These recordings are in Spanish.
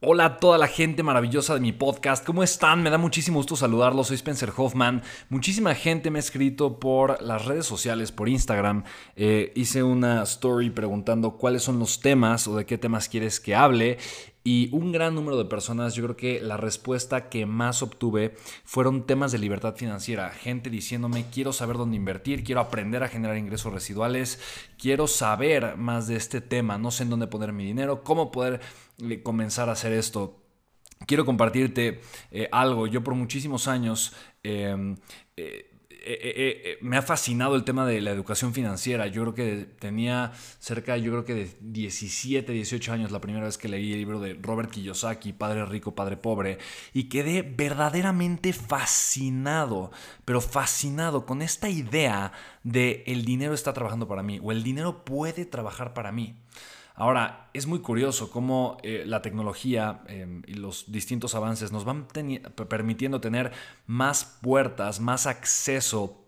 Hola a toda la gente maravillosa de mi podcast, ¿cómo están? Me da muchísimo gusto saludarlos, soy Spencer Hoffman. Muchísima gente me ha escrito por las redes sociales, por Instagram. Eh, hice una story preguntando cuáles son los temas o de qué temas quieres que hable y un gran número de personas, yo creo que la respuesta que más obtuve fueron temas de libertad financiera. Gente diciéndome, quiero saber dónde invertir, quiero aprender a generar ingresos residuales, quiero saber más de este tema, no sé en dónde poner mi dinero, cómo poder eh, comenzar a hacer esto. Quiero compartirte eh, algo. Yo por muchísimos años em, eh, eh, eh, me ha fascinado el tema de la educación financiera. Yo creo que tenía cerca, yo creo que de 17, 18 años la primera vez que leí el libro de Robert Kiyosaki, Padre Rico, Padre Pobre, y quedé verdaderamente fascinado, pero fascinado con esta idea de el dinero está trabajando para mí o el dinero puede trabajar para mí. Ahora, es muy curioso cómo eh, la tecnología em, y los distintos avances nos van permitiendo tener más puertas, más acceso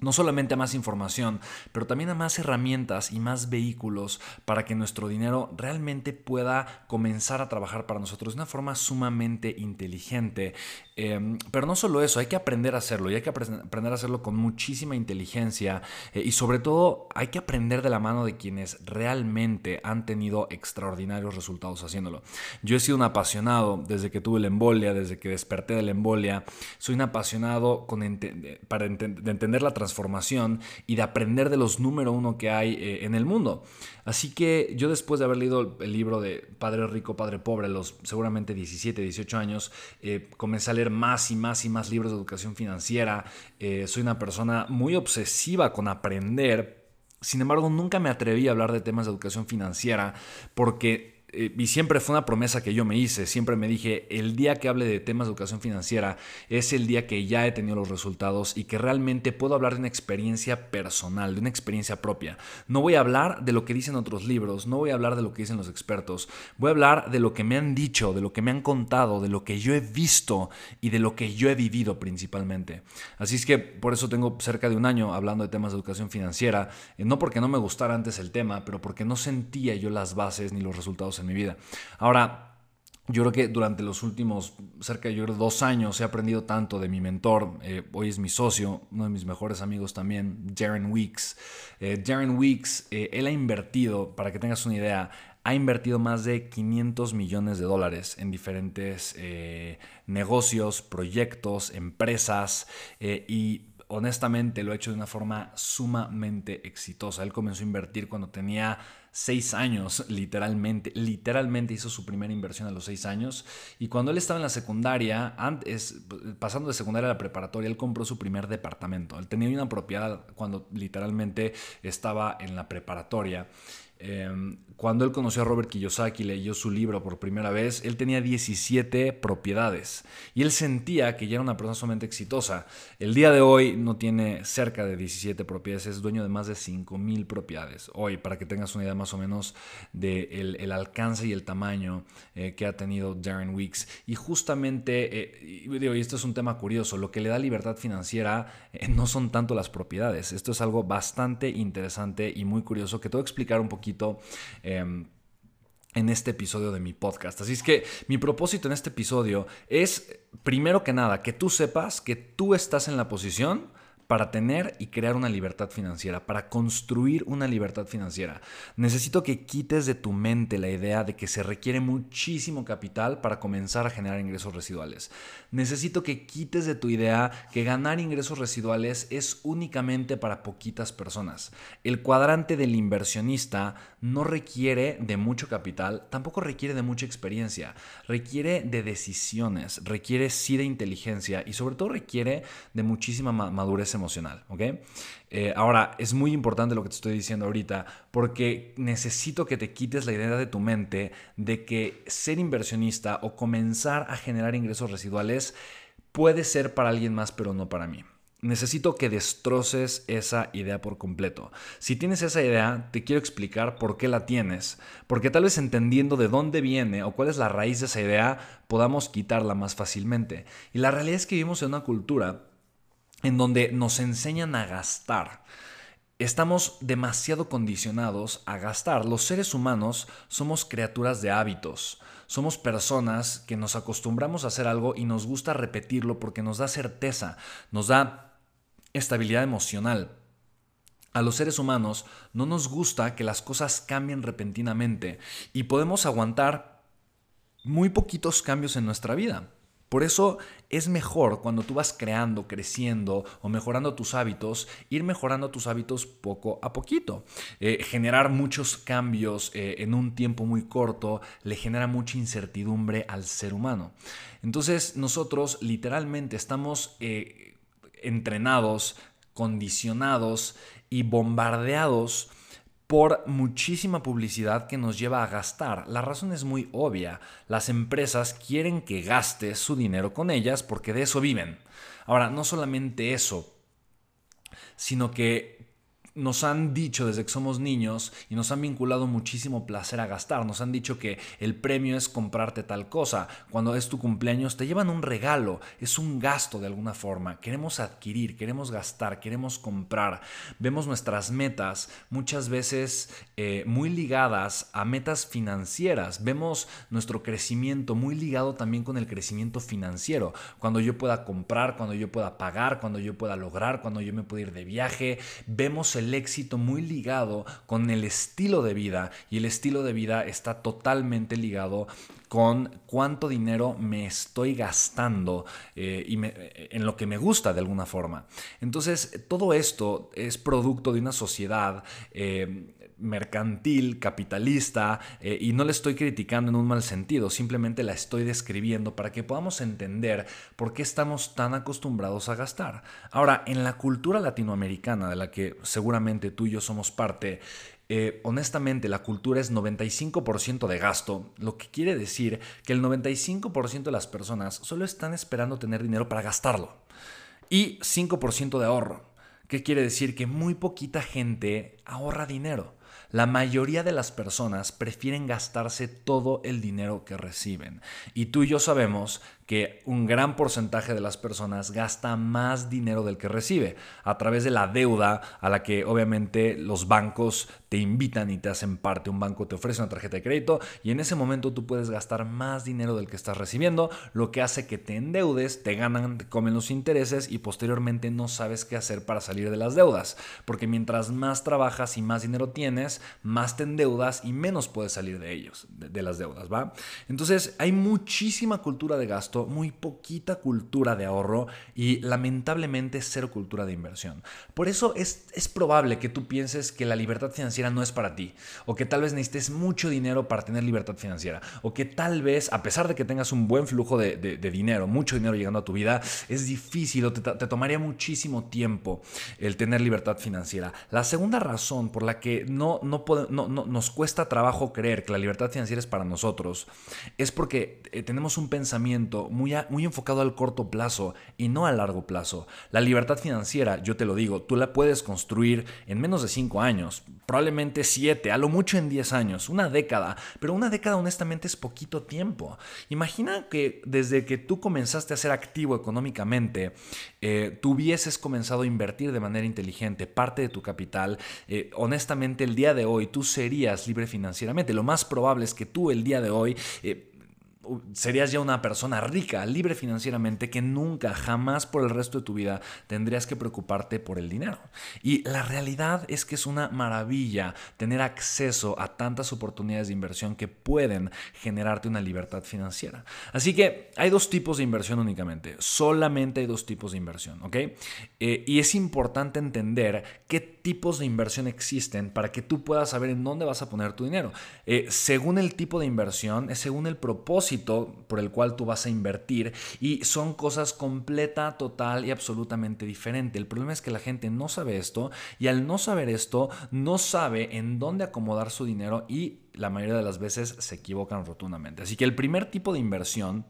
no solamente a más información, pero también a más herramientas y más vehículos para que nuestro dinero realmente pueda comenzar a trabajar para nosotros de una forma sumamente inteligente. Em, pero no solo eso, hay que aprender a hacerlo y hay que aprender a hacerlo con muchísima inteligencia eh, y sobre todo hay que aprender de la mano de quienes realmente han tenido extraordinarios resultados haciéndolo. Yo he sido un apasionado desde que tuve la embolia, desde que desperté de la embolia, soy un apasionado con para de entender la transformación y de aprender de los número uno que hay eh, en el mundo. Así que yo después de haber leído el libro de Padre Rico, Padre Pobre, los seguramente 17, 18 años, eh, comencé a leer más y más y más libros de educación financiera. Eh, soy una persona muy obsesiva con aprender. Sin embargo, nunca me atreví a hablar de temas de educación financiera porque eh, y siempre fue una promesa que yo me hice, siempre me dije, el día que hable de temas de educación financiera es el día que ya he tenido los resultados y que realmente puedo hablar de una experiencia personal, de una experiencia propia. No voy a hablar de lo que dicen otros libros, no voy a hablar de lo que dicen los expertos, voy a hablar de lo que me han dicho, de lo que me han contado, de lo que yo he visto y de lo que yo he vivido principalmente. Así es que por eso tengo cerca de un año hablando de temas de educación financiera, eh, no porque no me gustara antes el tema, pero porque no sentía yo las bases ni los resultados en mi vida. Ahora, yo creo que durante los últimos cerca de dos años he aprendido tanto de mi mentor, eh, hoy es mi socio, uno de mis mejores amigos también, Darren Weeks. Eh, Darren Weeks, eh, él ha invertido, para que tengas una idea, ha invertido más de 500 millones de dólares en diferentes negocios, proyectos, empresas y honestamente lo ha hecho de una forma sumamente exitosa. Él comenzó a invertir cuando tenía seis años, literalmente, literalmente hizo su primera inversión a los seis años. Y cuando él estaba en la secundaria, antes, pasando de secundaria a la preparatoria, él compró su primer departamento. Él tenía una propiedad cuando literalmente estaba en la preparatoria. Em, cuando él conoció a Robert Kiyosaki y leyó su libro por primera vez, él tenía 17 propiedades y él sentía que ya era una persona sumamente exitosa. El día de hoy no tiene cerca de 17 propiedades, es dueño de más de 5 mil propiedades. Hoy, para que tengas una idea más o menos del de el alcance y el tamaño eh, que ha tenido Darren Weeks. Y justamente, eh, y, digo, esto es un tema curioso, lo que le da libertad financiera eh, no son tanto las propiedades. Esto es algo bastante interesante y muy curioso que te voy a explicar un poquito Em, en este episodio de mi podcast. Así es que mi propósito en este episodio es, primero que nada, que tú sepas que tú estás en la posición para tener y crear una libertad financiera, para construir una libertad financiera. Necesito que quites de tu mente la idea de que se requiere muchísimo capital para comenzar a generar ingresos residuales. Necesito que quites de tu idea que ganar ingresos residuales es únicamente para poquitas personas. El cuadrante del inversionista no requiere de mucho capital, tampoco requiere de mucha experiencia, requiere de decisiones, requiere sí de inteligencia y sobre todo requiere de muchísima madurez emocional, ¿ok? Eh, ahora, es muy importante lo que te estoy diciendo ahorita porque necesito que te quites la idea de tu mente de que ser inversionista o comenzar a generar ingresos residuales puede ser para alguien más pero no para mí. Necesito que destroces esa idea por completo. Si tienes esa idea, te quiero explicar por qué la tienes, porque tal vez entendiendo de dónde viene o cuál es la raíz de esa idea, podamos quitarla más fácilmente. Y la realidad es que vivimos en una cultura en donde nos enseñan a gastar. Estamos demasiado condicionados a gastar. Los seres humanos somos criaturas de hábitos. Somos personas que nos acostumbramos a hacer algo y nos gusta repetirlo porque nos da certeza, nos da estabilidad emocional. A los seres humanos no nos gusta que las cosas cambien repentinamente y podemos aguantar muy poquitos cambios en nuestra vida. Por eso es mejor cuando tú vas creando, creciendo o mejorando tus hábitos, ir mejorando tus hábitos poco a poquito. Eh, generar muchos cambios eh, en un tiempo muy corto le genera mucha incertidumbre al ser humano. Entonces nosotros literalmente estamos eh, entrenados, condicionados y bombardeados por muchísima publicidad que nos lleva a gastar. La razón es muy obvia. Las empresas quieren que gastes su dinero con ellas porque de eso viven. Ahora, no solamente eso, sino que nos han dicho desde que somos niños y nos han vinculado muchísimo placer a gastar. Nos han dicho que el premio es comprarte tal cosa. Cuando es tu cumpleaños te llevan un regalo. Es un gasto de alguna forma. Queremos adquirir, queremos gastar, queremos comprar. Vemos nuestras metas muchas veces eh, muy ligadas a metas financieras. Vemos nuestro crecimiento muy ligado también con el crecimiento financiero. Cuando yo pueda comprar, cuando yo pueda pagar, cuando yo pueda lograr, cuando yo me pueda ir de viaje. Vemos el el éxito muy ligado con el estilo de vida y el estilo de vida está totalmente ligado con cuánto dinero me estoy gastando eh, y en lo que me gusta de alguna forma. Entonces, todo esto es producto de una sociedad eh, mercantil, capitalista, eh, y no le estoy criticando en un mal sentido, simplemente la estoy describiendo para que podamos entender por qué estamos tan acostumbrados a gastar. Ahora, en la cultura latinoamericana, de la que seguramente tú y yo somos parte, eh, honestamente la cultura es 95% de gasto, lo que quiere decir que el 95% de las personas solo están esperando tener dinero para gastarlo y 5% de ahorro. ¿Qué quiere decir? Que muy poquita gente ahorra dinero. La mayoría de las personas prefieren gastarse todo el dinero que reciben. Y tú y yo sabemos que un gran porcentaje de las personas gasta más dinero del que recibe a través de la deuda a la que obviamente los bancos te invitan y te hacen parte. Un banco te ofrece una tarjeta de crédito y en ese momento tú puedes gastar más dinero del que estás recibiendo, lo que hace que te endeudes, te ganan, te comen los intereses y posteriormente no sabes qué hacer para salir de las deudas. Porque mientras más trabajas y más dinero tienes, más te endeudas y menos puedes salir de ellos, de, de las deudas, ¿va? Entonces hay muchísima cultura de gasto muy poquita cultura de ahorro y lamentablemente cero cultura de inversión. Por eso es, es probable que tú pienses que la libertad financiera no es para ti, o que tal vez necesites mucho dinero para tener libertad financiera, o que tal vez, a pesar de que tengas un buen flujo de, dinero, mucho dinero llegando a tu vida, es difícil o te, tomaría muchísimo tiempo el tener libertad financiera. La segunda razón por la que no, no, no, no nos cuesta trabajo creer que la libertad financiera es para nosotros es porque eh, tenemos un pensamiento muy, enfocado al corto plazo y no a largo plazo. La libertad financiera, yo te lo digo, tú la puedes construir en menos de cinco años. probablemente siete, a lo mucho en 10 años, una década, pero una década honestamente es poquito tiempo. Imagina que desde que tú comenzaste a ser activo económicamente, eh, tú hubieses comenzado a invertir de manera inteligente parte de tu capital, eh, honestamente el día de hoy tú serías libre financieramente. Lo más probable es que tú el día de hoy... Eh, serías ya una persona rica, libre financieramente, que nunca, jamás por el resto de tu vida tendrías que preocuparte por el dinero. Y la realidad es que es una maravilla tener acceso a tantas oportunidades de inversión que pueden generarte una libertad financiera. Así que hay dos tipos de inversión únicamente, solamente hay dos tipos de inversión, ¿ok? Eh, y es importante entender qué tipos de inversión existen para que tú puedas saber en dónde vas a poner tu dinero. Eh, según el tipo de inversión, es según el propósito por el cual tú vas a invertir y son cosas completa, total y absolutamente diferente. El problema es que la gente no sabe esto y al no saber esto no sabe en dónde acomodar su dinero y la mayoría de las veces se equivocan rotundamente. Así que el primer tipo de inversión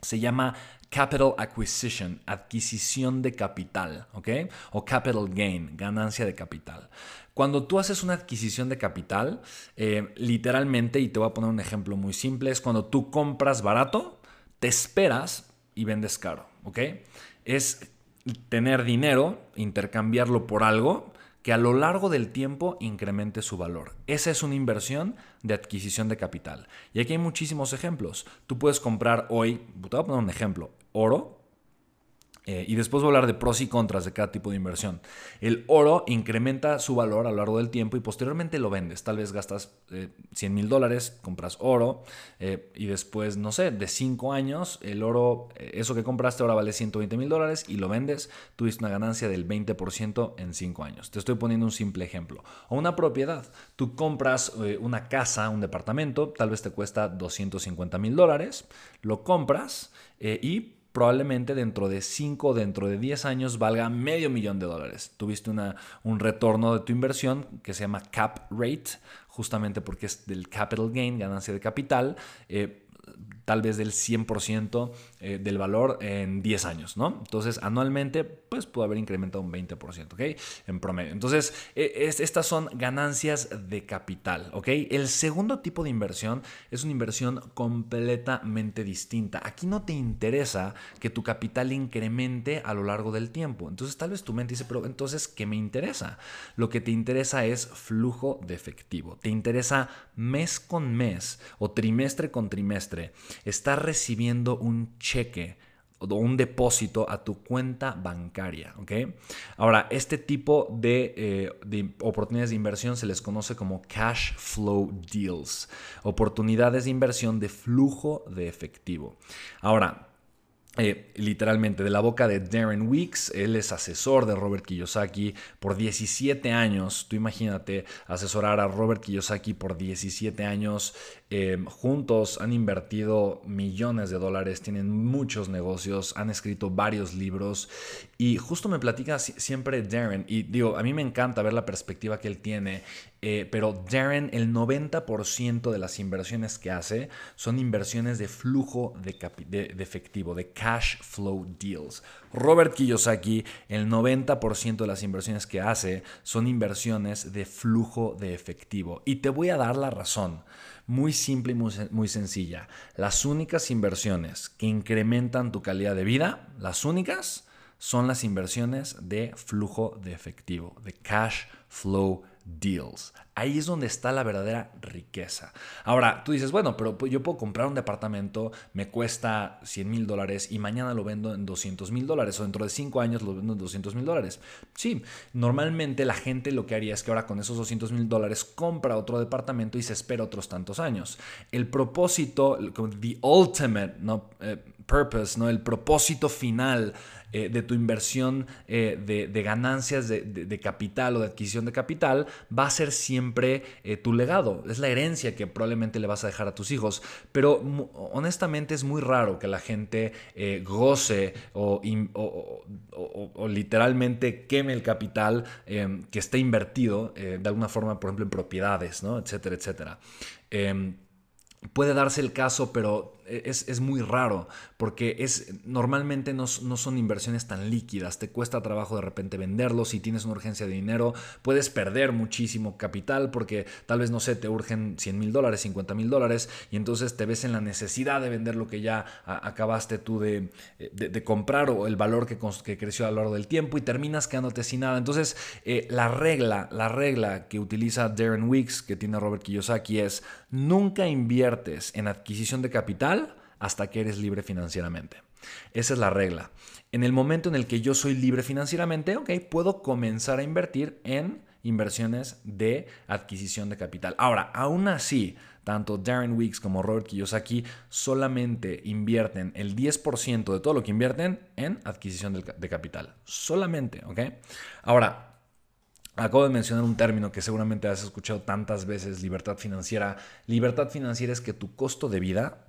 se llama capital acquisition, adquisición de capital, ¿ok? O capital gain, ganancia de capital. Cuando tú haces una adquisición de capital, eh, literalmente, y te voy a poner un ejemplo muy simple, es cuando tú compras barato, te esperas y vendes caro, ¿ok? Es tener dinero, intercambiarlo por algo que a lo largo del tiempo incremente su valor. Esa es una inversión de adquisición de capital. Y aquí hay muchísimos ejemplos. Tú puedes comprar hoy, te voy a poner un ejemplo, oro eh, y después voy a hablar de pros y contras de cada tipo de inversión. El oro incrementa su valor a lo largo del tiempo y posteriormente lo vendes. Tal vez gastas 100 eh, mil dólares, compras oro eh, y después, no sé, de 5 años, el oro, eso que compraste ahora vale 120 mil dólares y lo vendes, tuviste una ganancia del 20% en 5 años. Te estoy poniendo un simple ejemplo. O una propiedad. Tú compras una casa, un departamento, tal vez te cuesta 250 mil dólares, lo compras y probablemente dentro de 5 o dentro de 10 años valga medio millón de dólares. Tuviste una, un retorno de tu inversión que se llama cap rate, justamente porque es del capital gain, ganancia de capital. Eh, tal vez del 100% eh, del valor en 10 años, ¿no? Entonces, anualmente, pues puede haber incrementado un 20%, ¿ok? En promedio. Entonces, e, estas son ganancias de capital, ¿ok? El segundo tipo de inversión es una inversión completamente distinta. Aquí no te interesa que tu capital incremente a lo largo del tiempo. Entonces, tal vez tu mente dice, pero entonces, ¿qué me interesa? Lo que te interesa es flujo de efectivo. Te interesa mes con mes o trimestre con trimestre estás recibiendo un cheque o un depósito a tu cuenta bancaria. Ahora, este tipo de, eh, de, oportunidades de inversión se les conoce como cash flow deals, oportunidades de inversión de flujo de efectivo. Ahora, eh, literalmente de la boca de Darren Weeks. Él es asesor de Robert Kiyosaki por 17 años. Tú imagínate asesorar a Robert Kiyosaki por 17 años. Eh, juntos han invertido millones de dólares, tienen muchos negocios, han escrito varios libros y justo me platica siempre Darren y digo, a mí me encanta ver la perspectiva que él tiene eh, pero Darren, el 90% de las inversiones que hace son inversiones de flujo de, efectivo, de cash flow deals. Robert Kiyosaki, el 90% de las inversiones que hace son inversiones de flujo de efectivo. Y te voy a dar la razón. Muy simple y muy, sencilla. Las únicas inversiones que incrementan tu calidad de vida, las únicas, son las inversiones de flujo de efectivo, de cash flow deals. Ahí es donde está la verdadera riqueza. Ahora, tú dices, bueno, pero yo puedo comprar un departamento, me cuesta 100 mil dólares y mañana lo vendo en 200 mil dólares o dentro de 5 años lo vendo en 200 mil dólares. Sí, normalmente la gente lo que haría es que ahora con esos 200 mil dólares compra otro departamento y se espera otros tantos años. El propósito, the ultimate ¿no? Eh, purpose, ¿no? el propósito final eh, de tu inversión eh, de, ganancias de, capital o de adquisición de capital va a ser siempre eh, tu legado. Es la herencia que probablemente le vas a dejar a tus hijos. Pero honestamente es muy raro que la gente goce o, literalmente queme el capital que está invertido de alguna forma, por ejemplo, en propiedades, ¿no? etcétera, etcétera. Em, puede darse el caso, pero es, muy raro porque es, normalmente no, no, son inversiones tan líquidas. Te cuesta trabajo de repente venderlos. Si tienes una urgencia de dinero, puedes perder muchísimo capital porque tal vez, no sé, te urgen 100 mil dólares, 50 mil dólares y entonces te ves en la necesidad de vender lo que ya acabaste tú de, comprar o el valor que, que, creció a lo largo del tiempo y terminas quedándote sin nada. Entonces, eh, la regla, la regla que utiliza Darren Weeks, que tiene Robert Kiyosaki, es nunca inviertes en adquisición de capital hasta que eres libre financieramente. Esa es la regla. En el momento en el que yo soy libre financieramente, ok, puedo comenzar a invertir en inversiones de adquisición de capital. Ahora, aún así, tanto Darren Weeks como Robert Kiyosaki solamente invierten el 10% de todo lo que invierten en adquisición de capital. Solamente, ¿ok? Ahora, Acabo de mencionar un término que seguramente has escuchado tantas veces, libertad financiera. Libertad financiera es que tu costo de vida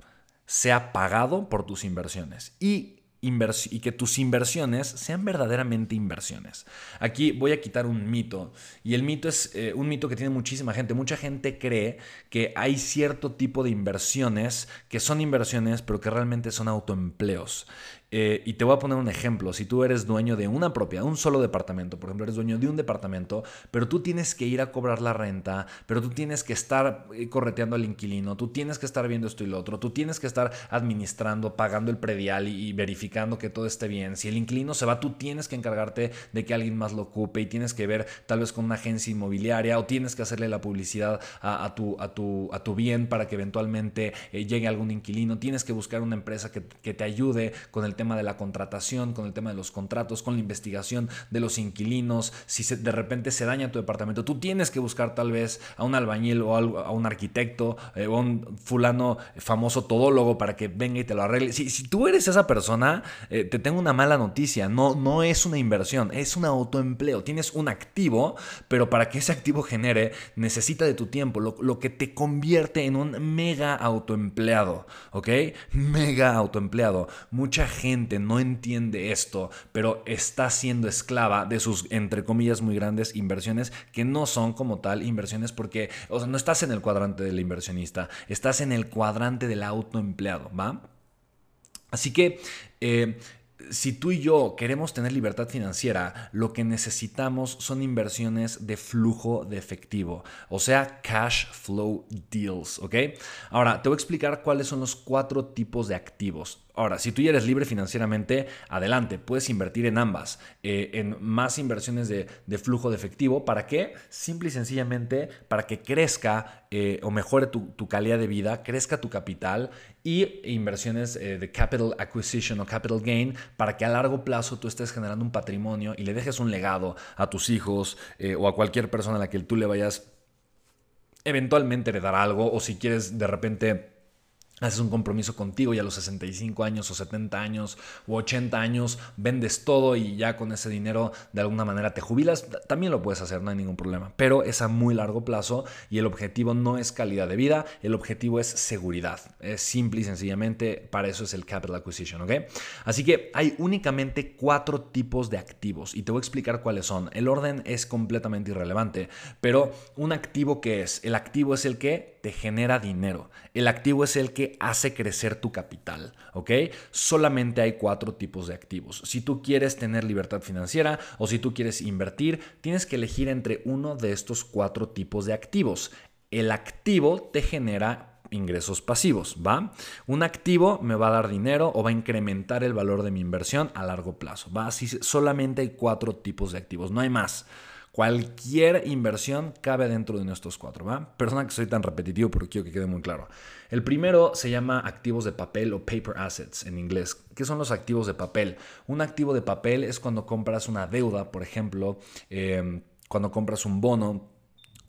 sea pagado por tus inversiones y, y que tus inversiones sean verdaderamente inversiones. Aquí voy a quitar un mito y el mito es eh, un mito que tiene muchísima gente. Mucha gente cree que hay cierto tipo de inversiones que son inversiones pero que realmente son autoempleos. Eh, y te voy a poner un ejemplo. Si tú eres dueño de una propiedad, un solo departamento, por ejemplo, eres dueño de un departamento, pero tú tienes que ir a cobrar la renta, pero tú tienes que estar eh, correteando al inquilino, tú tienes que estar viendo esto y lo otro, tú tienes que estar administrando, pagando el predial y, verificando que todo esté bien. Si el inquilino se va, tú tienes que encargarte de que alguien más lo ocupe y tienes que ver tal vez con una agencia inmobiliaria o tienes que hacerle la publicidad a, tu, a, tu, a tu, bien para que eventualmente eh, llegue algún inquilino. Tienes que buscar una empresa que, que te ayude con el tema de la contratación, con el tema de los contratos, con la investigación de los inquilinos, si de repente se daña tu departamento, tú tienes que buscar tal vez a un albañil o a un arquitecto eh, o un fulano famoso todólogo para que venga y te lo arregle. Si, si tú eres esa persona, eh, te tengo una mala noticia, no, no es una inversión, es un autoempleo, tienes un activo, pero para que ese activo genere necesita de tu tiempo, lo, lo que te convierte en un mega autoempleado, ¿ok? Mega autoempleado. Mucha gente no entiende esto, pero está siendo esclava de sus, entre comillas, muy grandes inversiones que no son como tal inversiones porque, o sea, no estás en el cuadrante del inversionista, estás en el cuadrante del autoempleado, ¿va? Así que... Eh, si tú y yo queremos tener libertad financiera, lo que necesitamos son inversiones de flujo de efectivo, o sea, cash flow deals, ¿ok? Ahora, te voy a explicar cuáles son los cuatro tipos de activos. Ahora, si tú ya eres libre financieramente, adelante, puedes invertir en ambas, eh, en más inversiones de, flujo de efectivo. ¿Para qué? Simple y sencillamente para que crezca eh, o mejore tu, calidad de vida, crezca tu capital y inversiones eh, de capital acquisition o capital gain para que a largo plazo tú estés generando un patrimonio y le dejes un legado a tus hijos o a cualquier persona a la que tú le vayas eventualmente heredar algo o si quieres de repente haces un compromiso contigo y a los 65 años o 70 años o 80 años vendes todo y ya con ese dinero de alguna manera te jubilas, también lo puedes hacer, no hay ningún problema, pero es a muy largo plazo y el objetivo no es calidad de vida, el objetivo es seguridad, es simple y sencillamente para eso es el capital acquisition, ¿ok? Así que hay únicamente cuatro tipos de activos y te voy a explicar cuáles son. El orden es completamente irrelevante, pero un activo que es, el activo es el que te genera dinero, el activo es el que hace crecer tu capital, ¿ok? Solamente hay cuatro tipos de activos. Si tú quieres tener libertad financiera o si tú quieres invertir, tienes que elegir entre uno de estos cuatro tipos de activos. El activo te genera ingresos pasivos, ¿va? Un activo me va a dar dinero o va a incrementar el valor de mi inversión a largo plazo, ¿va? Solamente hay cuatro tipos de activos, no hay más. Cualquier inversión cabe dentro de nuestros cuatro, ¿va? Persona que soy tan repetitivo, pero quiero que quede muy claro. El primero se llama activos de papel o paper assets en inglés. ¿Qué son los activos de papel? Un activo de papel es cuando compras una deuda, por ejemplo, eh, cuando compras un bono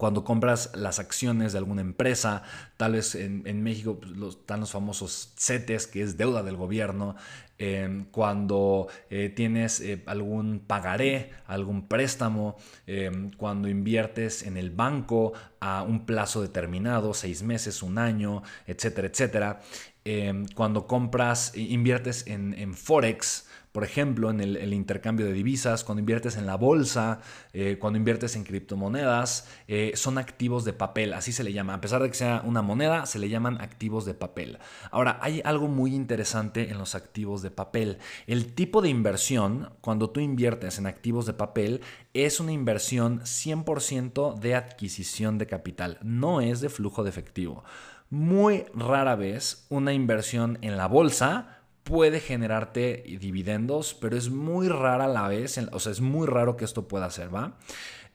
cuando compras las acciones de alguna empresa, tal vez en, México pues, están los famosos CETES, que es deuda del gobierno, em, cuando eh, tienes eh, algún pagaré, algún préstamo, em, cuando inviertes en el banco a un plazo determinado, seis meses, un año, etcétera, etcétera, em, cuando compras, inviertes en, en Forex, Por ejemplo, en el, intercambio de divisas, cuando inviertes en la bolsa, eh, cuando inviertes en criptomonedas, eh, son activos de papel, así se le llama. A pesar de que sea una moneda, se le llaman activos de papel. Ahora, hay algo muy interesante en los activos de papel. El tipo de inversión, cuando tú inviertes en activos de papel, es una inversión 100% de adquisición de capital, no es de flujo de efectivo. Muy rara vez una inversión en la bolsa puede generarte dividendos, pero es muy rara la vez, o sea, es muy raro que esto pueda hacer, ¿va?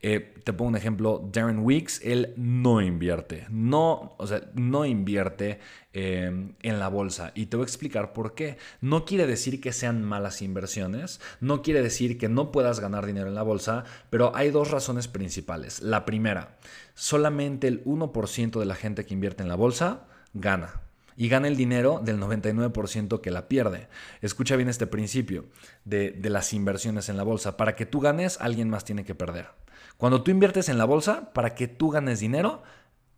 Eh, te pongo un ejemplo, Darren Weeks, él no invierte, no, o sea, no invierte em, en la bolsa. Y te voy a explicar por qué. No quiere decir que sean malas inversiones, no quiere decir que no puedas ganar dinero en la bolsa, pero hay dos razones principales. La primera, solamente el 1% de la gente que invierte en la bolsa gana y gana el dinero del 99% que la pierde. Escucha bien este principio de, de, las inversiones en la bolsa. Para que tú ganes, alguien más tiene que perder. Cuando tú inviertes en la bolsa, para que tú ganes dinero,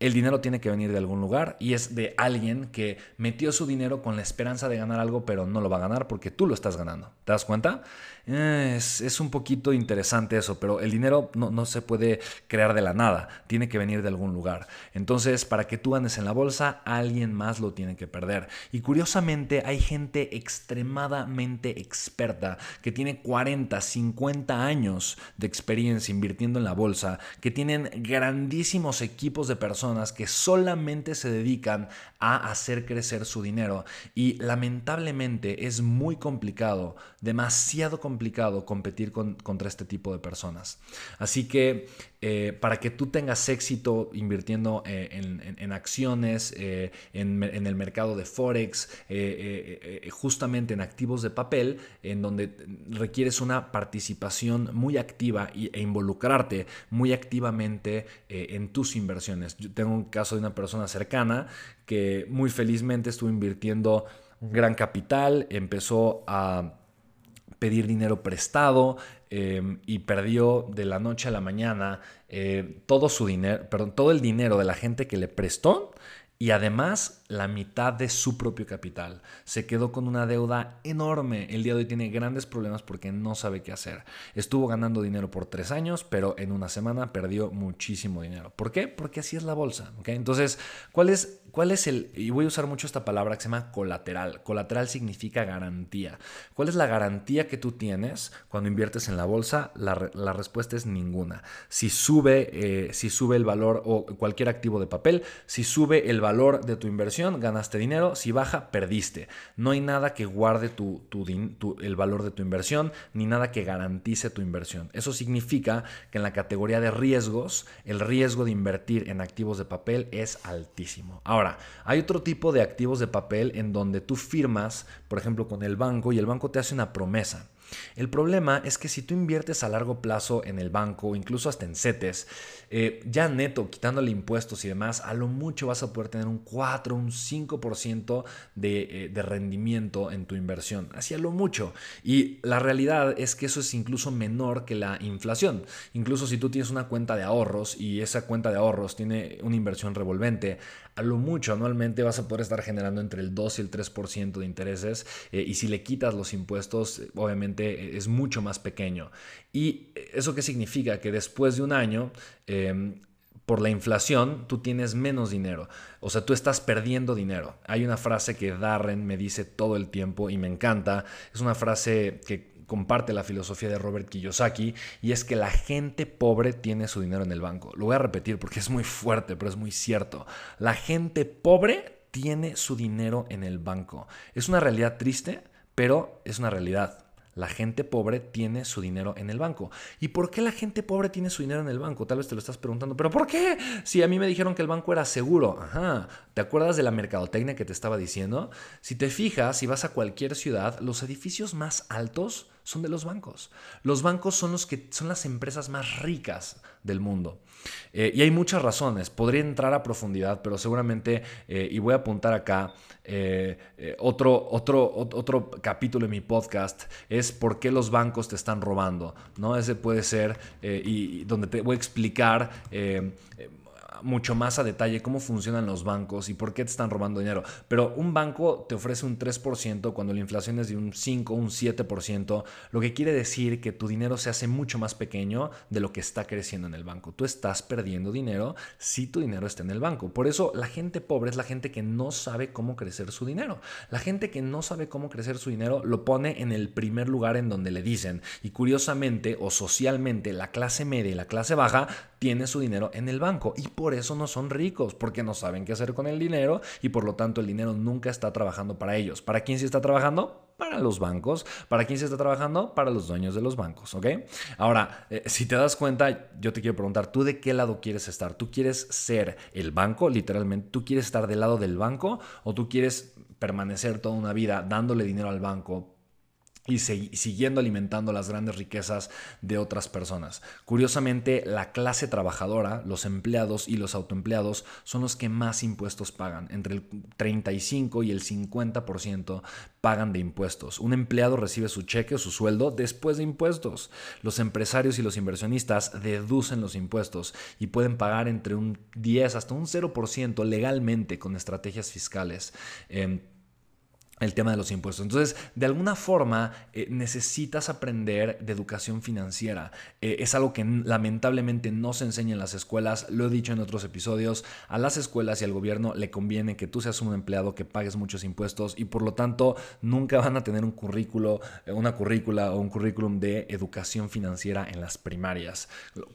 el dinero tiene que venir de algún lugar y es de alguien que metió su dinero con la esperanza de ganar algo, pero no lo va a ganar porque tú lo estás ganando. ¿Te das cuenta? Es, un poquito interesante eso, pero el dinero no, no, se puede crear de la nada, tiene que venir de algún lugar. Entonces, para que tú ganes en la bolsa, alguien más lo tiene que perder. Y curiosamente, hay gente extremadamente experta que tiene 40, 50 años de experiencia invirtiendo en la bolsa, que tienen grandísimos equipos de personas que solamente se dedican a hacer crecer su dinero. Y lamentablemente es muy complicado, demasiado complicado complicado competir contra este tipo de personas. Así que eh, para que tú tengas éxito invirtiendo eh, en, acciones, eh, en, el mercado de Forex, justamente en activos de papel, en donde requieres una participación muy activa e involucrarte muy activamente en tus inversiones. Yo tengo un caso de una persona cercana que muy felizmente estuvo invirtiendo gran capital, empezó a pedir dinero prestado em, y perdió de la noche a la mañana eh, todo su dinero, perdón, todo el dinero de la gente que le prestó y además la mitad de su propio capital. Se quedó con una deuda enorme. El día de hoy tiene grandes problemas porque no sabe qué hacer. Estuvo ganando dinero por tres años, pero en una semana perdió muchísimo dinero. ¿Por qué? Porque así es la bolsa. Entonces, ¿cuál es, ¿cuál es el, y voy a usar mucho esta palabra que se llama colateral. Colateral significa garantía. ¿Cuál es la garantía que tú tienes cuando inviertes en la bolsa? La, respuesta es ninguna. Si sube, eh, si sube el valor o cualquier activo de papel, si sube el valor de tu inversión, ganaste dinero, si baja, perdiste. No hay nada que guarde tu, el valor de tu inversión, ni nada que garantice tu inversión. Eso significa que en la categoría de riesgos, el riesgo de invertir en activos de papel es altísimo. Ahora, hay otro tipo de activos de papel en donde tú firmas, por ejemplo, con el banco y el banco te hace una promesa. El problema es que si tú inviertes a largo plazo en el banco o incluso hasta en CETES, eh, ya neto, quitándole impuestos y demás, a lo mucho vas a poder tener un 4, un 5% de, eh, de rendimiento en tu inversión. Así a lo mucho. Y la realidad es que eso es incluso menor que la inflación. Incluso si tú tienes una cuenta de ahorros y esa cuenta de ahorros tiene una inversión revolvente, a lo mucho anualmente vas a poder estar generando entre el 2 y el 3% de intereses eh, y si le quitas los impuestos, obviamente eh, es mucho más pequeño. ¿Y eso qué significa? Que después de un año... Em, por la inflación, tú tienes menos dinero. O sea, tú estás perdiendo dinero. Hay una frase que Darren me dice todo el tiempo y me encanta. Es una frase que comparte la filosofía de Robert Kiyosaki y es que la gente pobre tiene su dinero en el banco. Lo voy a repetir porque es muy fuerte, pero es muy cierto. La gente pobre tiene su dinero en el banco. Es una realidad triste, pero es una realidad. La gente pobre tiene su dinero en el banco. ¿Y por qué la gente pobre tiene su dinero en el banco? Tal vez te lo estás preguntando, pero ¿por qué? Si a mí me dijeron que el banco era seguro. Ajá. ¿Te acuerdas de la mercadotecnia que te estaba diciendo? Si te fijas, si vas a cualquier ciudad, los edificios más altos son de los bancos. Los bancos son, los que, son las empresas más ricas del mundo. Eh, y hay muchas razones. Podría entrar a profundidad, pero seguramente, eh, y voy a apuntar acá, eh, otro, otro, otro capítulo de mi podcast es por qué los bancos te están robando. ¿no? Ese puede ser, y, donde te voy a explicar mucho más a detalle cómo funcionan los bancos y por qué te están robando dinero. Pero un banco te ofrece un 3% cuando la inflación es de un 5, un 7%, lo que quiere decir que tu dinero se hace mucho más pequeño de lo que está creciendo en el banco. Tú estás perdiendo dinero si tu dinero está en el banco. Por eso la gente pobre es la gente que no sabe cómo crecer su dinero. La gente que no sabe cómo crecer su dinero lo pone en el primer lugar en donde le dicen. Y curiosamente o socialmente, la clase media y la clase baja tiene su dinero en el banco y por eso no son ricos, porque no saben qué hacer con el dinero y por lo tanto el dinero nunca está trabajando para ellos. ¿Para quién sí está trabajando? Para los bancos. ¿Para quién se está trabajando? Para los dueños de los bancos, ¿ok? Ahora, eh, si te das cuenta, yo te quiero preguntar, ¿tú de qué lado quieres estar? ¿Tú quieres ser el banco, literalmente? ¿Tú quieres estar del lado del banco o tú quieres permanecer toda una vida dándole dinero al banco y siguiendo alimentando las grandes riquezas de otras personas. Curiosamente, la clase trabajadora, los empleados y los autoempleados son los que más impuestos pagan. Entre el 35 y el 50% pagan de impuestos. Un empleado recibe su cheque o su sueldo después de impuestos. Los empresarios y los inversionistas deducen los impuestos y pueden pagar entre un 10 hasta un 0% legalmente con estrategias fiscales. El tema de los impuestos. Entonces, de alguna forma, eh, necesitas aprender de educación financiera. Eh, es algo que lamentablemente no se enseña en las escuelas. Lo he dicho en otros episodios. A las escuelas y al gobierno le conviene que tú seas un empleado que pagues muchos impuestos y por lo tanto nunca van a tener un currículo, eh, una currícula o un currículum de educación financiera en las primarias.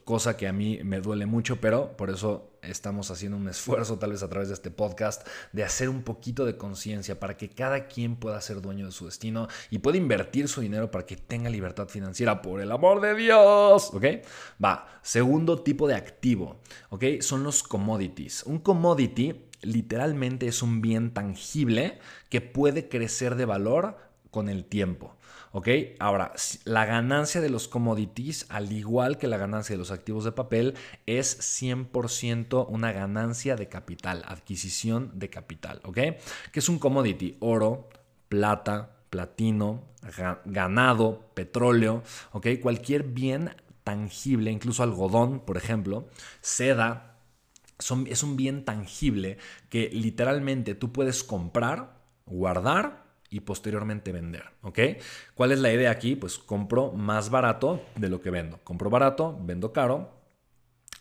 Cosa que a mí me duele mucho, pero por eso estamos haciendo un esfuerzo, tal vez a través de este podcast, de hacer un poquito de conciencia para que cada quien pueda ser dueño de su destino y pueda invertir su dinero para que tenga libertad financiera, por el amor de Dios. ¿Ok? Va. Segundo tipo de activo, ¿ok? Son los commodities. Un commodity literalmente es un bien tangible que puede crecer de valor con el tiempo. ¿Ok? Ahora, la ganancia de los commodities, al igual que la ganancia de los activos de papel, es 100% una ganancia de capital, adquisición de capital. ¿Ok? ¿Qué es un commodity? Oro, plata, platino, ganado, petróleo, ¿ok? Cualquier bien tangible, incluso algodón, por ejemplo, seda, es un bien tangible que literalmente tú puedes comprar, guardar y posteriormente vender. ¿Ok? ¿Cuál es la idea aquí? Pues compro más barato de lo que vendo. Compro barato, vendo caro.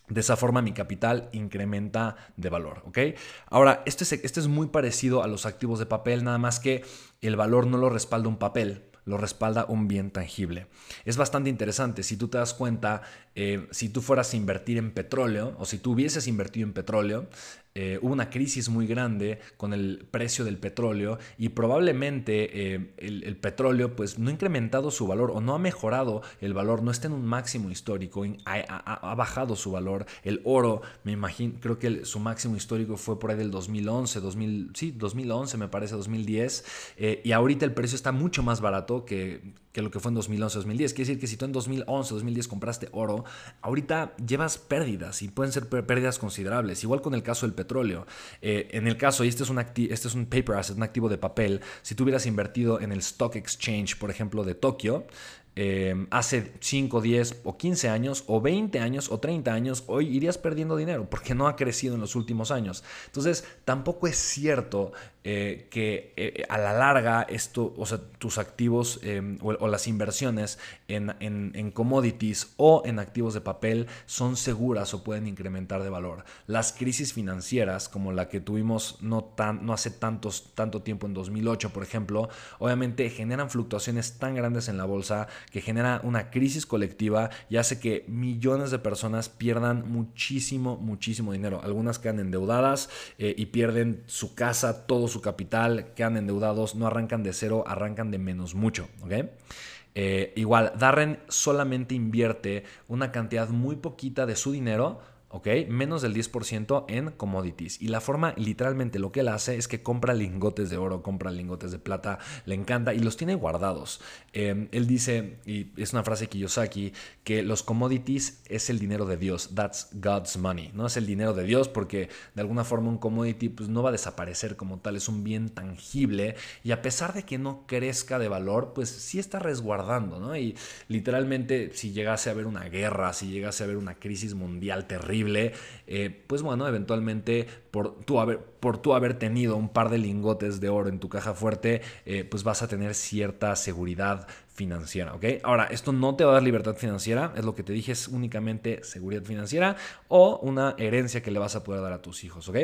De esa forma mi capital incrementa de valor, ¿ok? Ahora, esto es, este es muy parecido a los activos de papel, nada más que el valor no lo respalda un papel, lo respalda un bien tangible. Es bastante interesante, si tú te das cuenta, eh, si tú fueras a invertir en petróleo o si tú hubieses invertido en petróleo, eh, hubo una crisis muy grande con el precio del petróleo y probablemente eh, el, petróleo pues no ha incrementado su valor o no ha mejorado el valor, no está en un máximo histórico, ha, bajado su valor. El oro, me imagino, creo que su máximo histórico fue por ahí del 2011, 2000, sí, 2011 me parece, 2010, eh, y ahorita el precio está mucho más barato que que lo que fue en 2011, 2010. Quiere decir que si tú en 2011, 2010 compraste oro, ahorita llevas pérdidas y pueden ser pérdidas considerables. Igual con el caso del petróleo. Eh, en el caso, y este es, un este es un paper asset, un activo de papel, si tú hubieras invertido en el Stock Exchange, por ejemplo, de Tokio, Em, hace 5, 10 o 15 años o 20 años o 30 años, hoy irías perdiendo dinero porque no ha crecido en los últimos años. Entonces, tampoco es cierto eh, que eh, a la larga esto, o sea, tus activos em, o, las inversiones en, en, commodities o en activos de papel son seguras o pueden incrementar de valor. Las crisis financieras, como la que tuvimos no, tan, no hace tantos, tanto tiempo en 2008, por ejemplo, obviamente generan fluctuaciones tan grandes en la bolsa que genera una crisis colectiva y hace que millones de personas pierdan muchísimo, muchísimo dinero. Algunas quedan endeudadas eh, y pierden su casa, todo su capital, quedan endeudados, no arrancan de cero, arrancan de menos mucho. Eh, igual, Darren solamente invierte una cantidad muy poquita de su dinero ¿ok? Menos del 10% en commodities. Y la forma, literalmente, lo que él hace es que compra lingotes de oro, compra lingotes de plata, le encanta y los tiene guardados. Em, él dice, y es una frase de Kiyosaki, que los commodities es el dinero de Dios, that's God's money, no es el dinero de Dios porque de alguna forma un commodity pues, no va a desaparecer como tal, es un bien tangible y a pesar de que no crezca de valor, pues sí está resguardando, ¿no? Y literalmente si llegase a haber una guerra, si llegase a haber una crisis mundial terrible, eh, pues bueno, eventualmente por tú, haber, por tú haber tenido un par de lingotes de oro en tu caja fuerte, eh, pues vas a tener cierta seguridad financiera. Ahora, esto no te va a dar libertad financiera, es lo que te dije, es únicamente seguridad financiera o una herencia que le vas a poder dar a tus hijos, ¿ok?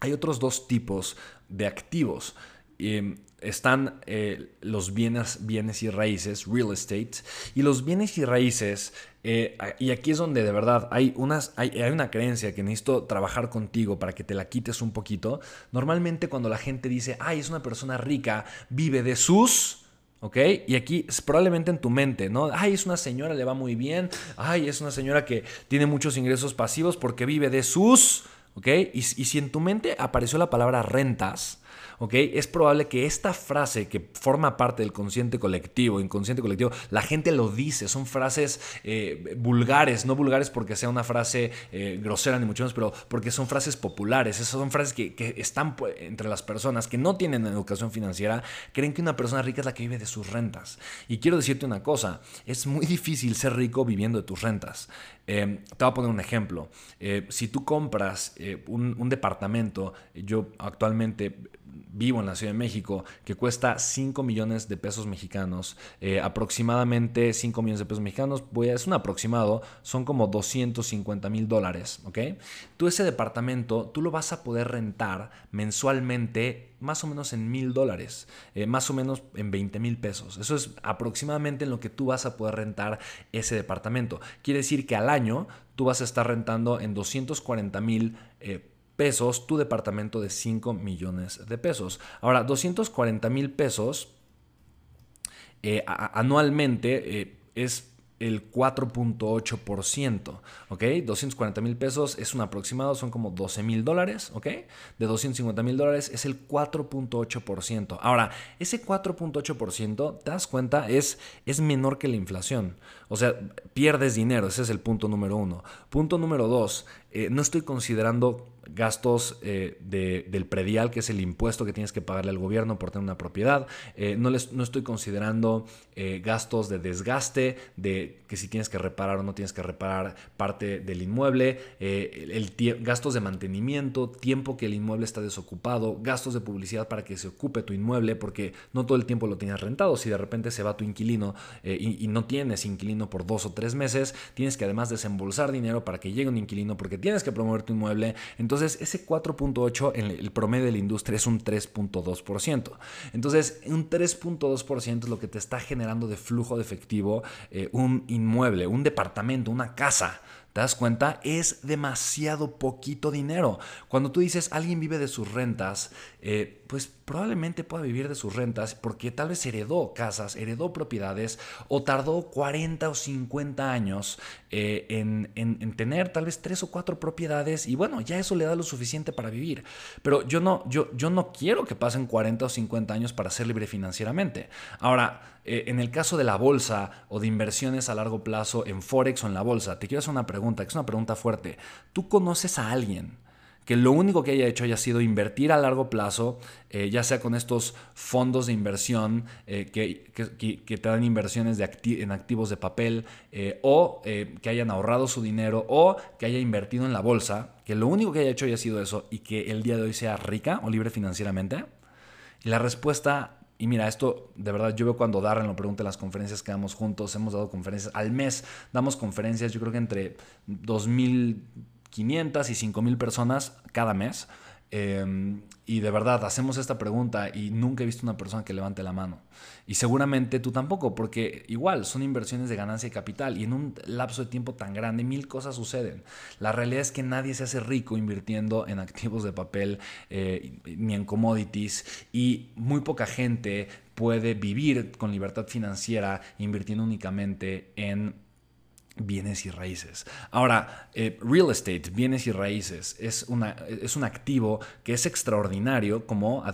Hay otros dos tipos de activos. Em, están eh, los bienes, bienes y raíces, real estate, y los bienes y raíces, eh, y aquí es donde de verdad hay, unas, hay, hay, una creencia que necesito trabajar contigo para que te la quites un poquito. Normalmente cuando la gente dice, ay, es una persona rica, vive de sus... ¿Ok? Y aquí probablemente en tu mente, ¿no? Ay, es una señora, le va muy bien. Ay, es una señora que tiene muchos ingresos pasivos porque vive de sus... ¿Ok? Y, y si en tu mente apareció la palabra rentas, es probable que esta frase que forma parte del consciente colectivo, inconsciente colectivo, la gente lo dice, son frases eh, vulgares, no vulgares porque sea una frase eh, grosera ni mucho menos, pero porque son frases populares, esas son frases que, están pues, entre las personas que no tienen educación financiera, creen que una persona rica es la que vive de sus rentas. Y quiero decirte una cosa, es muy difícil ser rico viviendo de tus rentas. Eh, te voy a poner un ejemplo. si tú compras un, un departamento, yo actualmente vivo en la Ciudad de México, que cuesta 5 millones de pesos mexicanos, eh, aproximadamente 5 millones de pesos mexicanos, es un aproximado, son como 250 mil dólares, ¿ok? Tú ese departamento, tú lo vas a poder rentar mensualmente más o menos en mil dólares, eh, más o menos en 20 mil pesos. Eso es aproximadamente en lo que tú vas a poder rentar ese departamento. Quiere decir que al año tú vas a estar rentando en 240 mil eh, pesos tu departamento de 5 millones de pesos. Ahora, 240 mil pesos eh, anualmente eh, es el 4.8%, ¿ok? 240 mil pesos es un aproximado, son como 12 mil dólares, ¿ok? De 250 mil dólares es el 4.8%. Ahora, ese 4.8%, te das cuenta, es, es menor que la inflación. O sea, pierdes dinero, ese es el punto número uno. Punto número dos, eh, no estoy considerando gastos eh, del predial, que es el impuesto que tienes que pagarle al gobierno por tener una propiedad. Eh, no, les, no estoy considerando gastos de desgaste, de que si tienes que reparar o no tienes que reparar parte del inmueble, el gastos de mantenimiento, tiempo que el inmueble está desocupado, gastos de publicidad para que se ocupe tu inmueble, porque no todo el tiempo lo tienes rentado. Si de repente se va tu inquilino y, no tienes inquilino por dos o tres meses, tienes que además desembolsar dinero para que llegue un inquilino porque tienes que promover tu inmueble. Ese 4.8 en el promedio de la industria es un 3.2%. Entonces, un 3.2% es lo que te está generando de flujo de efectivo eh, un inmueble, un departamento, una casa. ¿Te das cuenta? Es demasiado poquito dinero. Cuando tú dices alguien vive de sus rentas, eh, pues probablemente pueda vivir de sus rentas porque tal vez heredó casas, heredó propiedades o tardó 40 o 50 años eh, en, en, tener tal vez tres o cuatro propiedades y bueno, ya eso le da lo suficiente para vivir. Pero yo no, yo, yo no quiero que pasen 40 o 50 años para ser libre financieramente. Ahora, eh, en el caso de la bolsa o de inversiones a largo plazo en Forex o en la bolsa, te quiero hacer una pregunta, que es una pregunta fuerte. ¿Tú conoces a alguien? que lo único que haya hecho haya sido invertir a largo plazo, eh, ya sea con estos fondos de inversión eh, que, que, te dan inversiones de en activos de papel, o que hayan ahorrado su dinero, o que haya invertido en la bolsa, que lo único que haya hecho haya sido eso y que el día de hoy sea rica o libre financieramente. Y la respuesta y mira, esto de verdad yo veo cuando Darren lo pregunta en las conferencias que damos juntos, hemos dado conferencias al mes, damos conferencias yo creo que entre 2.500 y 5.000 personas cada mes. Em, y de verdad, hacemos esta pregunta y nunca he visto una persona que levante la mano. Y seguramente tú tampoco, porque igual son inversiones de ganancia de capital y en un lapso de tiempo tan grande mil cosas suceden. La realidad es que nadie se hace rico invirtiendo en activos de papel eh, ni en commodities y muy poca gente puede vivir con libertad financiera invirtiendo únicamente en bienes y raíces. Ahora, eh, real estate, bienes y raíces, es, una, es un activo que es extraordinario como,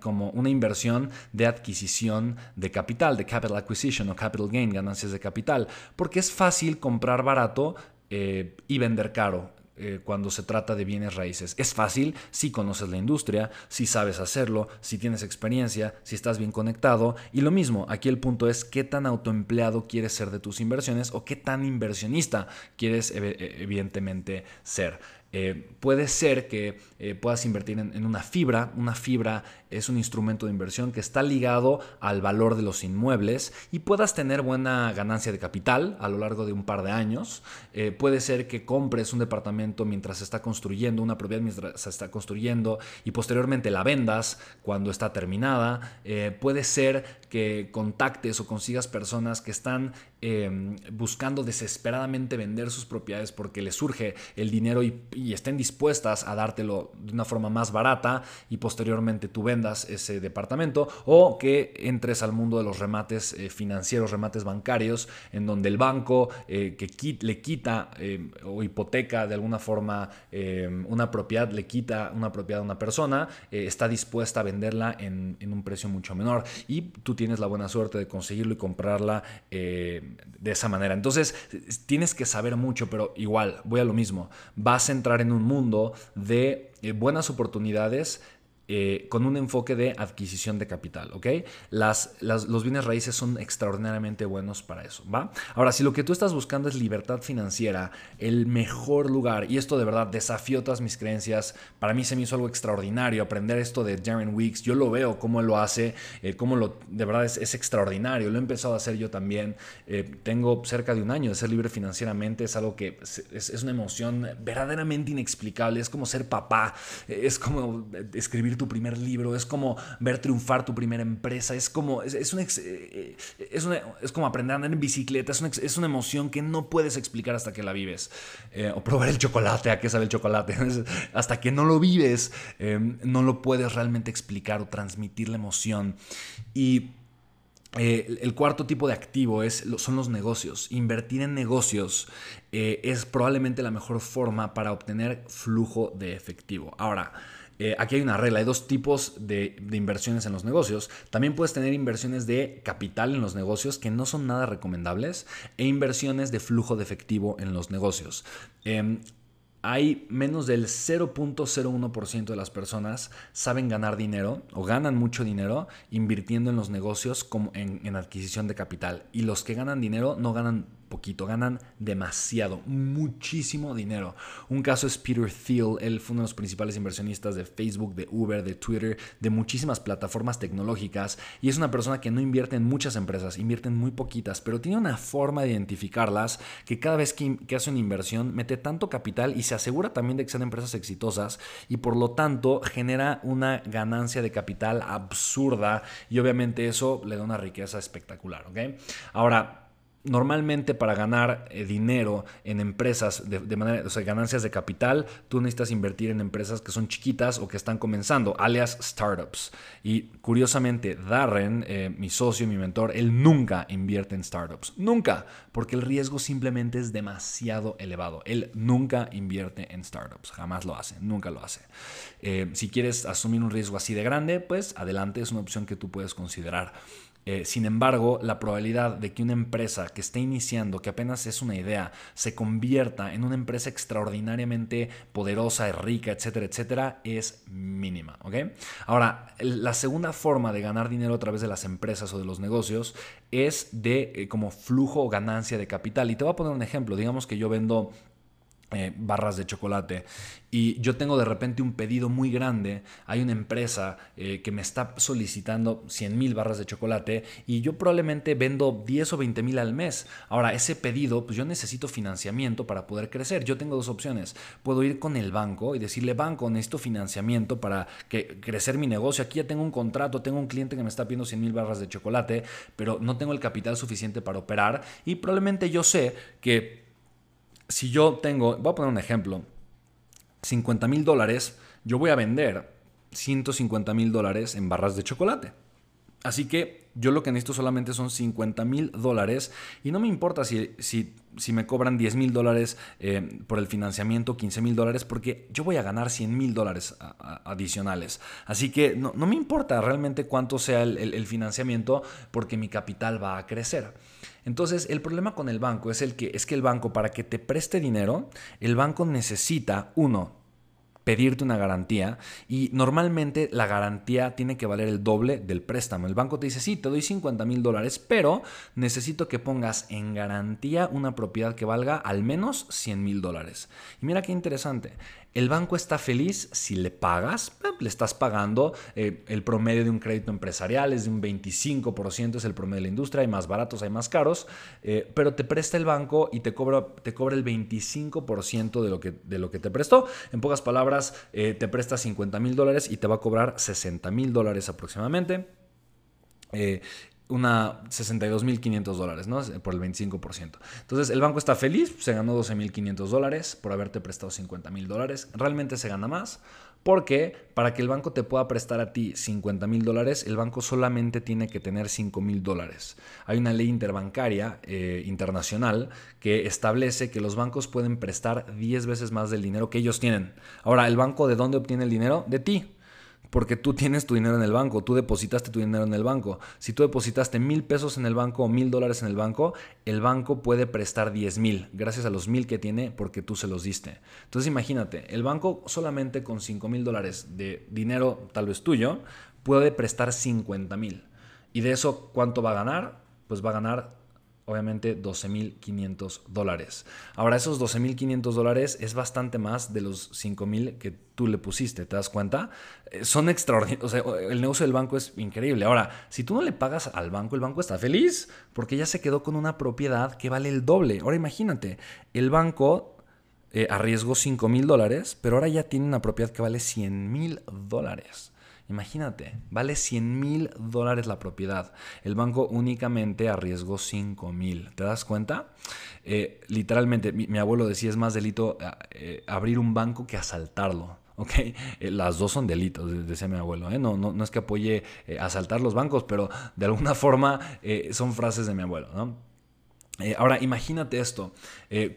como una inversión de adquisición de capital, de capital acquisition o capital gain, ganancias de capital, porque es fácil comprar barato eh, y vender caro eh, cuando se trata de bienes raíces. Es fácil si conoces la industria, si sabes hacerlo, si tienes experiencia, si estás bien conectado. Y lo mismo, aquí el punto es qué tan autoempleado quieres ser de tus inversiones o qué tan inversionista quieres evidentemente ser. Eh, puede ser que eh, puedas invertir en, una fibra. Una fibra es un instrumento de inversión que está ligado al valor de los inmuebles y puedas tener buena ganancia de capital a lo largo de un par de años. Eh, puede ser que compres un departamento mientras se está construyendo, una propiedad mientras se está construyendo y posteriormente la vendas cuando está terminada. puede ser que contactes o consigas personas que están em, buscando desesperadamente vender sus propiedades porque les surge el dinero y estén dispuestas a dártelo de una forma más barata y posteriormente tú vendas ese departamento o que entres al mundo de los remates eh, financieros, remates bancarios, en donde el banco eh, que le quita eh, o hipoteca de alguna forma una propiedad, le quita una propiedad a una persona, está dispuesta a venderla en, en, un precio mucho menor. Y tú tienes la buena suerte de conseguirlo y comprarla de esa manera. Entonces tienes que saber mucho, pero igual, voy a lo mismo, vas a entrar en un mundo de eh, buenas oportunidades eh, con un enfoque de adquisición de capital, ¿ok? Las, los bienes raíces son extraordinariamente buenos para eso, ¿va? Ahora, si lo que tú estás buscando es libertad financiera, el mejor lugar, y esto de verdad desafió todas mis creencias, para mí se me hizo algo extraordinario aprender esto de Darren Weeks, yo lo veo, cómo él lo hace, eh, cómo lo, de verdad es, extraordinario, lo he empezado a hacer yo también, eh, tengo cerca de un año de ser libre financieramente, es algo que es, es una emoción verdaderamente inexplicable, es como ser papá, es como escribir tu primer libro, es como ver triunfar tu primera empresa, es como, es, es, eh, es, es como aprender a andar en bicicleta, es es una emoción que no puedes explicar hasta que la vives. Eh, o probar el chocolate, ¿a qué sabe el chocolate? hasta que no lo vives, eh, no lo puedes realmente explicar o transmitir la emoción. Y el cuarto tipo de activo es, son los negocios. Invertir en negocios es probablemente la mejor forma para obtener flujo de efectivo. Ahora, eh, aquí hay una regla, hay dos tipos de, inversiones en los negocios. También puedes tener inversiones de capital en los negocios que no son nada recomendables e inversiones de flujo de efectivo en los negocios. Em, hay menos del 0.01% de las personas saben ganar dinero o ganan mucho dinero invirtiendo en los negocios como en, en adquisición de capital. Y los que ganan dinero no ganan poquito, ganan demasiado, muchísimo dinero. Un caso es Peter Thiel, él fue uno de los principales inversionistas de Facebook, de Uber, de Twitter, de muchísimas plataformas tecnológicas y es una persona que no invierte en muchas empresas, invierte en muy poquitas, pero tiene una forma de identificarlas que cada vez que, hace una inversión mete tanto capital y se asegura también de que sean empresas exitosas y por lo tanto genera una ganancia de capital absurda y obviamente eso le da una riqueza espectacular, ¿ok? Ahora, Normalmente para ganar eh, dinero en empresas de, manera, o sea, ganancias de capital, tú necesitas invertir en empresas que son chiquitas o que están comenzando, alias startups. Y curiosamente, Darren, eh, mi socio, mi mentor, él nunca invierte en startups. Nunca, porque el riesgo simplemente es demasiado elevado. Él nunca invierte en startups, jamás lo hace, nunca lo hace. Eh, si quieres asumir un riesgo así de grande, pues adelante, es una opción que tú puedes considerar. Eh, sin embargo, la probabilidad de que una empresa que esté iniciando, que apenas es una idea, se convierta en una empresa extraordinariamente poderosa, rica, etcétera, etcétera, es mínima. Ahora, la segunda forma de ganar dinero a través de las empresas o de los negocios es de eh, como flujo o ganancia de capital. Y te voy a poner un ejemplo. Digamos que yo vendo eh, barras de chocolate y yo tengo de repente un pedido muy grande, hay una empresa eh, que me está solicitando 100 mil barras de chocolate y yo probablemente vendo 10 o 20 mil al mes. Ahora, ese pedido, pues yo necesito financiamiento para poder crecer. Yo tengo dos opciones. Puedo ir con el banco y decirle, banco, necesito financiamiento para que crecer mi negocio. Aquí ya tengo un contrato, tengo un cliente que me está pidiendo 100 mil barras de chocolate, pero no tengo el capital suficiente para operar y probablemente yo sé que si yo tengo, voy a poner un ejemplo, 50 mil dólares, yo voy a vender 150 mil dólares en barras de chocolate. Así que yo lo que necesito solamente son 50 mil dólares y no me importa si, si, me cobran 10 mil dólares eh, por el financiamiento, 15 mil dólares, porque yo voy a ganar 100 mil dólares adicionales. Así que no, me importa realmente cuánto sea el, financiamiento porque mi capital va a crecer. Entonces, el problema con el banco es el que es que el banco para que te preste dinero, el banco necesita uno pedirte una garantía y normalmente la garantía tiene que valer el doble del préstamo. El banco te dice, sí, te doy 50 mil dólares, pero necesito que pongas en garantía una propiedad que valga al menos 100 mil dólares. Y mira qué interesante, el banco está feliz si le pagas, eh, le estás pagando eh, el promedio de un crédito empresarial es de un 25%, es el promedio de la industria, hay más baratos, hay más caros, eh, pero te presta el banco y te cobra, te cobra el 25% de lo, que, de lo que te prestó. En pocas palabras, te presta 50 mil dólares y te va a cobrar 60 mil dólares aproximadamente una 62.500 dólares, ¿no? Por el 25%. Entonces, el banco está feliz, se ganó 12.500 dólares por haberte prestado 50.000 dólares. Realmente se gana más porque para que el banco te pueda prestar a ti 50.000 dólares, el banco solamente tiene que tener 5.000 dólares. Hay una ley interbancaria eh, internacional que establece que los bancos pueden prestar 10 veces más del dinero que ellos tienen. Ahora, ¿el banco de dónde obtiene el dinero? De ti porque tú tienes tu dinero en el banco, tú depositaste tu dinero en el banco. Si tú depositaste mil pesos en el banco o mil dólares en el banco, el banco puede prestar diez mil, gracias a los mil que tiene porque tú se los diste. Entonces imagínate, el banco solamente con cinco mil dólares de dinero tal vez tuyo, puede prestar 50 mil. ¿Y de eso cuánto va a ganar? Pues va a ganar obviamente 12.500 dólares. Ahora, esos 12.500 dólares es bastante más de los 5.000 que tú le pusiste, ¿te das cuenta? Eh, son extraordinarios, o sea, el negocio del banco es increíble. Ahora, si tú no le pagas al banco, el banco está feliz porque ya se quedó con una propiedad que vale el doble. Ahora imagínate, el banco eh, arriesgó 5.000 dólares, pero ahora ya tiene una propiedad que vale 100.000 dólares. Imagínate, vale 100 mil dólares la propiedad. El banco únicamente arriesgó 5 mil. ¿Te das cuenta? Eh, literalmente, mi, abuelo decía, es más delito eh, eh, abrir un banco que asaltarlo. ¿ok? las dos son delitos, decía mi abuelo. No, no, no, es que apoye asaltar los bancos, pero de alguna forma son frases de mi abuelo. ahora, imagínate esto.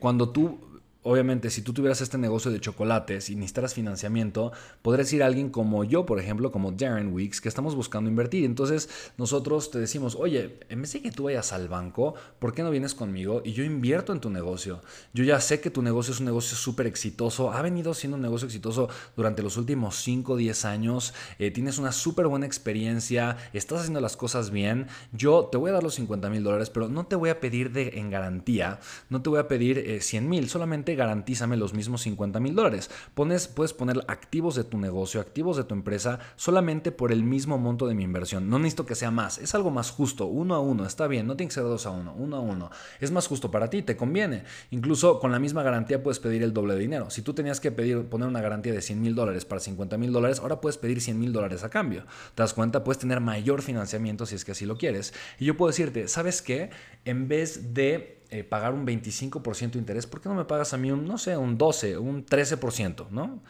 cuando tú obviamente, si tú tuvieras este negocio de chocolates y necesitaras financiamiento, podrías ir a alguien como yo, por ejemplo, como Darren Weeks, que estamos buscando invertir. Entonces, nosotros te decimos, oye, en vez de que tú vayas al banco, ¿por qué no vienes conmigo y yo invierto en tu negocio? Yo ya sé que tu negocio es un negocio súper exitoso, ha venido siendo un negocio exitoso durante los últimos 5 o 10 años, eh, tienes una súper buena experiencia, estás haciendo las cosas bien. Yo te voy a dar los 50 mil dólares, pero no te voy a pedir de, en garantía, no te voy a pedir 100 eh, mil, solamente garantízame los mismos 50 mil dólares. Pones, puedes poner activos de tu negocio, activos de tu empresa, solamente por el mismo monto de mi inversión. No necesito que sea más, es algo más justo, uno a uno, está bien, no tiene que ser dos a uno, uno a uno. Es más justo para ti, te conviene. Incluso con la misma garantía puedes pedir el doble de dinero. Si tú tenías que pedir, poner una garantía de 100 mil dólares para 50 mil dólares, ahora puedes pedir 100 mil dólares a cambio. ¿Te das cuenta? Puedes tener mayor financiamiento si es que así lo quieres. Y yo puedo decirte, ¿sabes qué? En vez de eh, pagar un 25% de interés, ¿por qué no me pagas a mí un, no sé, un 12, un 13%? ¿no?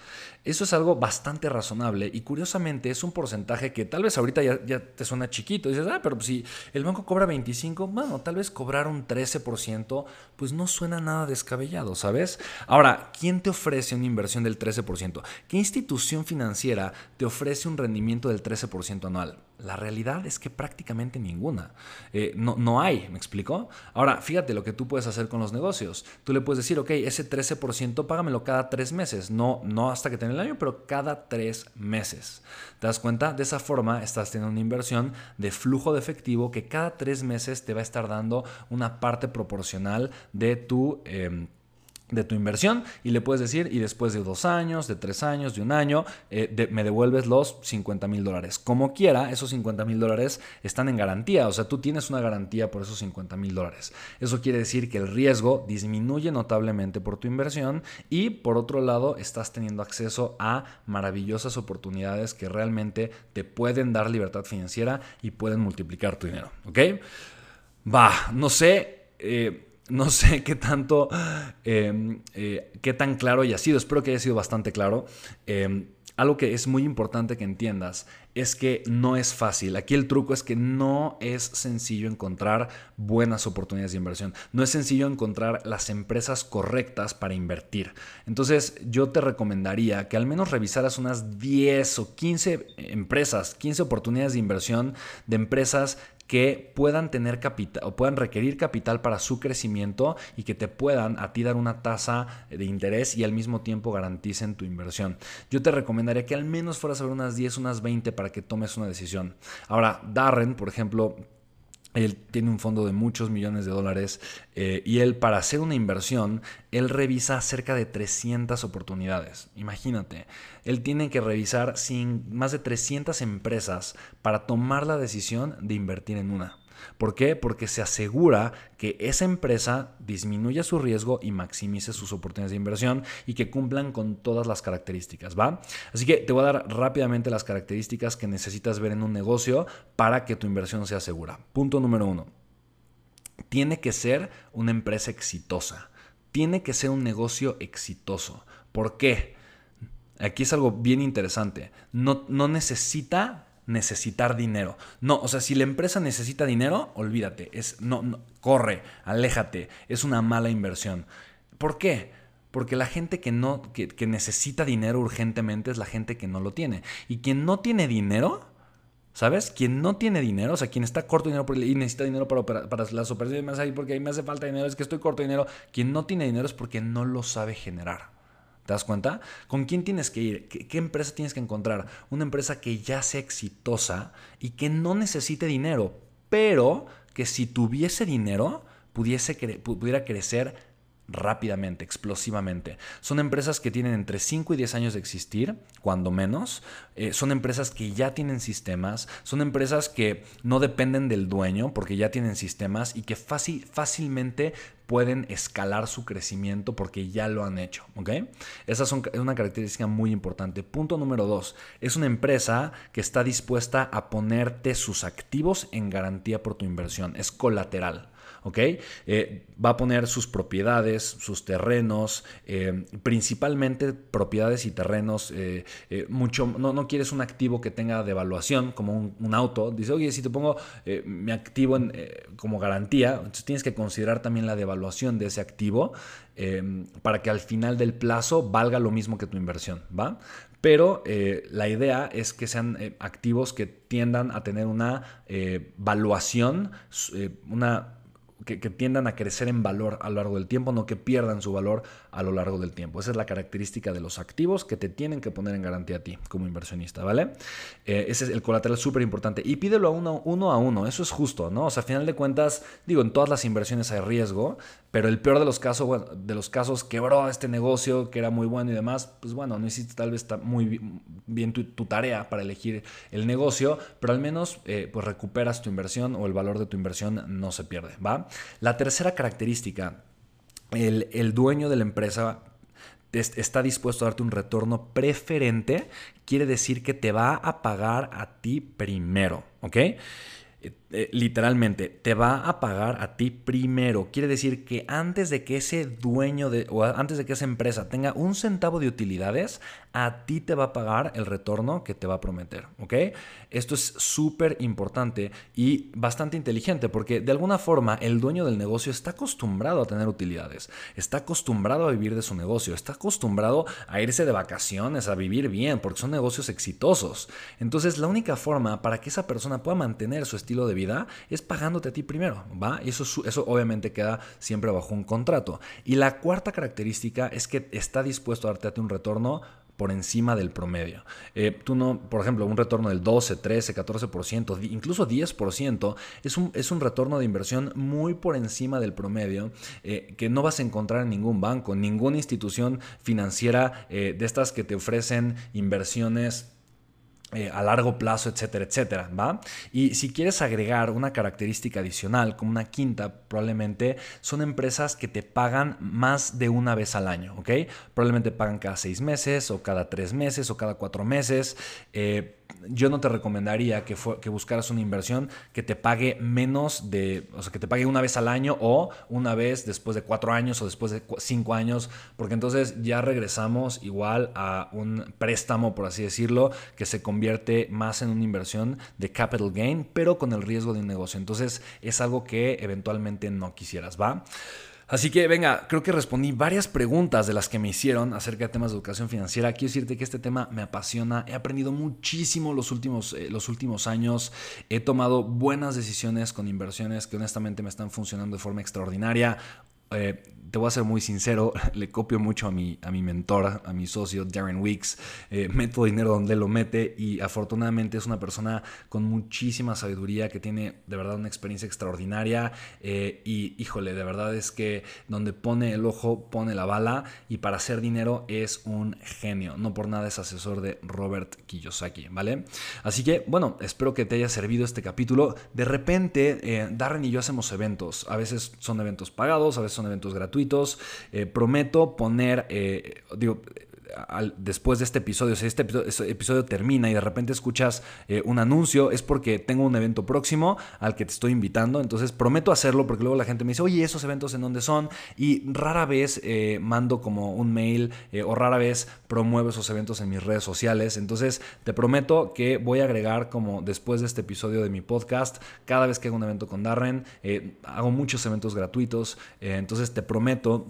Eso es algo bastante razonable y curiosamente es un porcentaje que tal vez ahorita ya, te suena chiquito. dices, ah, pero si el banco cobra 25, bueno, tal vez cobrar un 13%, pues no suena nada descabellado, ¿sabes? Ahora, ¿quién te ofrece una inversión del 13%? ¿Qué institución financiera te ofrece un rendimiento del 13% anual? La realidad es que prácticamente ninguna. Eh, no, no hay, ¿me explico? Ahora, fíjate lo que tú puedes hacer con los negocios. Tú le puedes decir, ok, ese 13% págamelo cada tres meses. No, no hasta que tenga el año, pero cada tres meses. ¿Te das cuenta? De esa forma estás teniendo una inversión de flujo de efectivo que cada tres meses te va a estar dando una parte proporcional de tu... Em, de tu inversión y le puedes decir, y después de dos años, de tres años, de un año, eh, me devuelves los 50 mil dólares. Como quiera, esos 50 mil dólares están en garantía, o sea, tú tienes una garantía por esos 50 mil dólares. Eso quiere decir que el riesgo disminuye notablemente por tu inversión y por otro lado estás teniendo acceso a maravillosas oportunidades que realmente te pueden dar libertad financiera y pueden multiplicar tu dinero, ¿ok? Va, no sé. Eh, no sé qué tanto, em, eh, qué tan claro haya sido. Espero que haya sido bastante claro. Em, algo que es muy importante que entiendas es que no es fácil. Aquí el truco es que no es sencillo encontrar buenas oportunidades de inversión. No es sencillo encontrar las empresas correctas para invertir. Entonces yo te recomendaría que al menos revisaras unas 10 o 15 empresas, 15 oportunidades de inversión de empresas que puedan tener capital o puedan requerir capital para su crecimiento y que te puedan a ti dar una tasa de interés y al mismo tiempo garanticen tu inversión. Yo te recomendaría que al menos fueras a ver unas 10, unas 20 para que tomes una decisión. Ahora, Darren, por ejemplo, él tiene un fondo de muchos millones de dólares eh, y él para hacer una inversión, él revisa cerca de 300 oportunidades. Imagínate, él tiene que revisar sin más de 300 empresas para tomar la decisión de invertir en una. ¿Por qué? Porque se asegura que esa empresa disminuya su riesgo y maximice sus oportunidades de inversión y que cumplan con todas las características, ¿va? Así que te voy a dar rápidamente las características que necesitas ver en un negocio para que tu inversión sea segura. Punto número uno. Tiene que ser una empresa exitosa. Tiene que ser un negocio exitoso. ¿Por qué? Aquí es algo bien interesante. No, no necesita necesitar dinero. No, o sea, si la empresa necesita dinero, olvídate, es no, corre, aléjate, es una mala inversión. ¿Por qué? Porque la gente que no que, necesita dinero urgentemente es la gente que no lo tiene. Y quien no tiene dinero, ¿Sabes? Quien no tiene dinero, o sea, quien está corto dinero y necesita dinero para, para las operaciones, ahí porque ahí me hace falta dinero, es que estoy corto dinero. Quien no tiene dinero es porque no lo sabe generar. ¿Te das cuenta? ¿Con quién tienes que ir? ¿Qué, empresa tienes que encontrar? Una empresa que ya sea exitosa y que no necesite dinero, pero que si tuviese dinero pudiese pudiera crecer rápidamente, explosivamente. Son empresas que tienen entre 5 y 10 años de existir, cuando menos. Eh, son empresas que ya tienen sistemas. Son empresas que no dependen del dueño porque ya tienen sistemas y que fácil, fácilmente pueden escalar su crecimiento porque ya lo han hecho. ¿ok? Esa es una característica muy importante. Punto número dos, es una empresa que está dispuesta a ponerte sus activos en garantía por tu inversión. Es colateral. ¿Ok? Eh, va a poner sus propiedades, sus terrenos, eh, principalmente propiedades y terrenos, eh, mucho, no, no, quieres un activo que tenga devaluación, como un, auto, dice, oye, si te pongo mi activo como garantía, entonces tienes que considerar también la devaluación de ese activo para que al final del plazo valga lo mismo que tu inversión, ¿va? Pero la idea es que sean activos que tiendan a tener una valuación, una que, tiendan a crecer en valor a lo largo del tiempo, no que pierdan su valor a lo largo del tiempo. Esa es la característica de los activos que te tienen que poner en garantía a ti como inversionista, ¿vale? Eh, ese es el colateral súper importante. Y pídelo a uno, a uno, eso es justo, ¿no? O sea, a final de cuentas, digo, en todas las inversiones hay riesgo, pero el peor de los casos, de los casos quebró este negocio que era muy bueno y demás, pues bueno, no hiciste tal vez muy bien tu, tarea para elegir el negocio, pero al menos eh, pues recuperas tu inversión o el valor de tu inversión no se pierde, ¿va? La tercera característica, el, dueño de la empresa está dispuesto a darte un retorno preferente, quiere decir que te va a pagar a ti primero, ¿ok? Eh, literalmente, te va a pagar a ti primero. Quiere decir que antes de que ese dueño de, o antes de que esa empresa tenga un centavo de utilidades, a ti te va a pagar el retorno que te va a prometer. ¿Ok? Esto es súper importante y bastante inteligente porque de alguna forma el dueño del negocio está acostumbrado a tener utilidades, está acostumbrado a vivir de su negocio, está acostumbrado a irse de vacaciones, a vivir bien, porque son negocios exitosos. Entonces, la única forma para que esa persona pueda mantener su estilo de vida es pagándote a ti primero, ¿va? Y eso, eso obviamente queda siempre bajo un contrato. Y la cuarta característica es que está dispuesto a darte un retorno por encima del promedio. Eh, tú no, por ejemplo, un retorno del 12, 13, 14%, incluso 10%, es un, es un retorno de inversión muy por encima del promedio eh, que no vas a encontrar en ningún banco, ninguna institución financiera eh, de estas que te ofrecen inversiones eh, a largo plazo, etcétera, etcétera, ¿va? Y si quieres agregar una característica adicional, como una quinta, probablemente son empresas que te pagan más de una vez al año, ¿ok? Probablemente pagan cada seis meses o cada tres meses o cada cuatro meses. Eh, yo no te recomendaría que, que buscaras una inversión que te pague menos de, o sea, que te pague una vez al año o una vez después de cuatro años o después de cinco años, porque entonces ya regresamos igual a un préstamo, por así decirlo, que se convierte más en una inversión de capital gain, pero con el riesgo de un negocio. Entonces es algo que eventualmente no quisieras, ¿va? Así que venga, creo que respondí varias preguntas de las que me hicieron acerca de temas de educación financiera. Quiero decirte que este tema me apasiona. He aprendido muchísimo los últimos, eh, los últimos años. He tomado buenas decisiones con inversiones que honestamente me están funcionando de forma extraordinaria. Eh, te voy a ser muy sincero, le copio mucho a mi, a mi mentor, a mi socio Darren Weeks. Eh, meto dinero donde lo mete y afortunadamente es una persona con muchísima sabiduría que tiene de verdad una experiencia extraordinaria. Eh, y híjole, de verdad es que donde pone el ojo, pone la bala. Y para hacer dinero es un genio. No por nada es asesor de Robert Kiyosaki, ¿vale? Así que, bueno, espero que te haya servido este capítulo. De repente, Darren y yo hacemos eventos. A veces son eventos pagados, a veces son eventos gratuitos. Eh, prometo poner, eh, digo, después de este episodio, si este episodio, termina y de repente escuchas eh, un anuncio, es porque tengo un evento próximo al que te estoy invitando. Entonces prometo hacerlo porque luego la gente me dice, oye, ¿esos eventos en dónde son? Y rara vez eh, mando como un mail eh, o rara vez promuevo esos eventos en mis redes sociales. Entonces te prometo que voy a agregar como después de este episodio de mi podcast, cada vez que hago un evento con Darren, hago muchos eventos gratuitos. entonces te prometo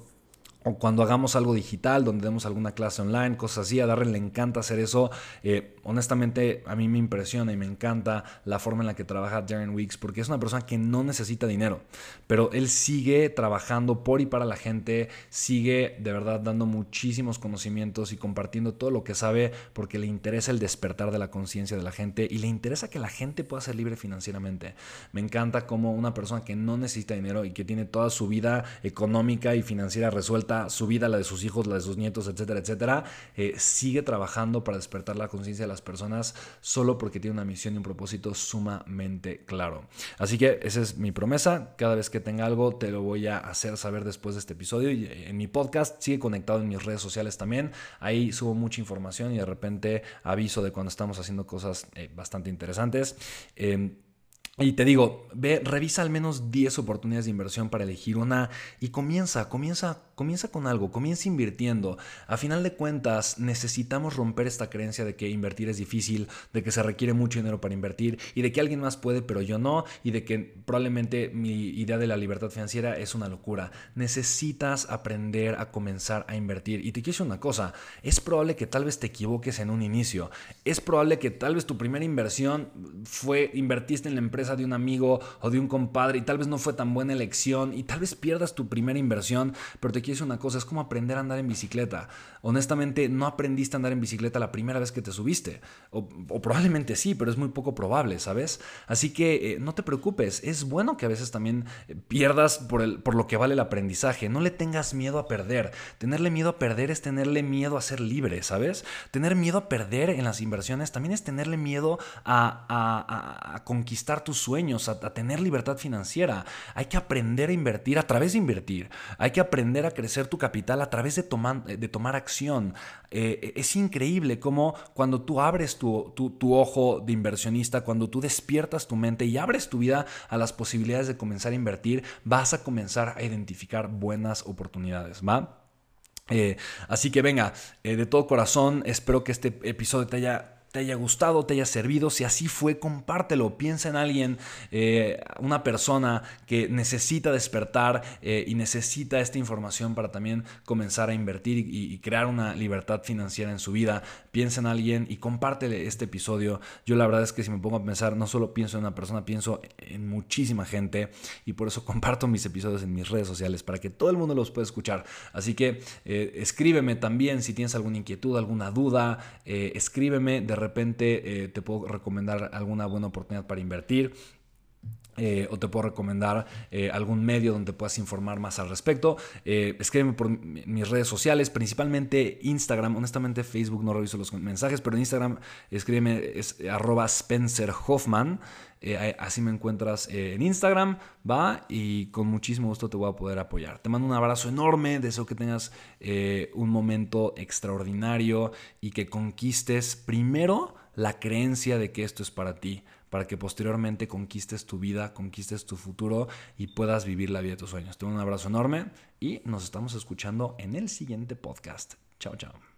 o cuando hagamos algo digital, donde demos alguna clase online, cosas así. A Darren le encanta hacer eso. Eh, honestamente, a mí me impresiona y me encanta la forma en la que trabaja Darren Weeks, porque es una persona que no necesita dinero, pero él sigue trabajando por y para la gente, sigue de verdad dando muchísimos conocimientos y compartiendo todo lo que sabe, porque le interesa el despertar de la conciencia de la gente y le interesa que la gente pueda ser libre financieramente. Me encanta como una persona que no necesita dinero y que tiene toda su vida económica y financiera resuelta, su vida, la de sus hijos, la de sus nietos, etcétera, etcétera, eh, sigue trabajando para despertar la conciencia de personas solo porque tiene una misión y un propósito sumamente claro. Así que esa es mi promesa. Cada vez que tenga algo te lo voy a hacer saber después de este episodio. Y eh, en mi podcast sigue conectado en mis redes sociales también. Ahí subo mucha información y de repente aviso de cuando estamos haciendo cosas eh, bastante interesantes. Em, y te digo, ve, revisa al menos 10 oportunidades de inversión para elegir una y comienza, comienza, comienza con algo, comienza invirtiendo. A final de cuentas, necesitamos romper esta creencia de que invertir es difícil, de que se requiere mucho dinero para invertir y de que alguien más puede pero yo no y de que probablemente mi idea de la libertad financiera es una locura. Necesitas aprender a comenzar a invertir. Y te quiero decir una cosa, es probable que tal vez te equivoques en un inicio. Es probable que tal vez tu primera inversión fue invertiste en la empresa de un amigo o de un compadre y tal vez no fue tan buena elección y tal vez pierdas tu primera inversión, pero te quiero decir una cosa, es como aprender a andar en bicicleta. Honestamente, no aprendiste a andar en bicicleta la primera vez que te subiste, o, probablemente sí, pero es muy poco probable, ¿sabes? Así que eh, no te preocupes, es bueno que a veces también eh, pierdas por, el, por lo que vale el aprendizaje, no le tengas miedo a perder. Tenerle miedo a perder es tenerle miedo a ser libre, ¿sabes? Tener miedo a perder en las inversiones también es tenerle miedo a, a, a conquistar tus sueños, a, tener libertad financiera. Hay que aprender a invertir a través de invertir. Hay que aprender a crecer tu capital a través de, tomar, de tomar acción. Eh, es increíble cómo cuando tú abres tu, tu, ojo de inversionista, cuando tú despiertas tu mente y abres tu vida a las posibilidades de comenzar a invertir, vas a comenzar a identificar buenas oportunidades, ¿va? Eh, así que venga, eh, de todo corazón, espero que este episodio te haya te haya gustado, te haya servido. Si así fue, compártelo. Piensa en alguien, eh, una persona que necesita despertar eh, y necesita esta información para también comenzar a invertir y, crear una libertad financiera en su vida. Piensa en alguien y compártele este episodio. Yo la verdad es que si me pongo a pensar, no solo pienso en una persona, pienso en muchísima gente y por eso comparto mis episodios en mis redes sociales para que todo el mundo los pueda escuchar. Así que eh, escríbeme también si tienes alguna inquietud, alguna duda, escríbeme de repente eh, te puedo recomendar alguna buena oportunidad para invertir. Eh, o te puedo recomendar eh, algún medio donde puedas informar más al respecto. escríbeme por mis redes sociales, principalmente Instagram. Honestamente, Facebook no reviso los mensajes, pero en Instagram escríbeme es arroba Spencer Hoffman. Así me encuentras en Instagram, va, y con muchísimo gusto te voy a poder apoyar. Te mando un abrazo enorme, deseo que tengas un momento extraordinario y que conquistes primero la creencia de que esto es para ti, para que posteriormente conquistes tu vida, conquistes tu futuro y puedas vivir la vida de tus sueños. Te mando un abrazo enorme y nos estamos escuchando en el siguiente podcast. Chao, chao.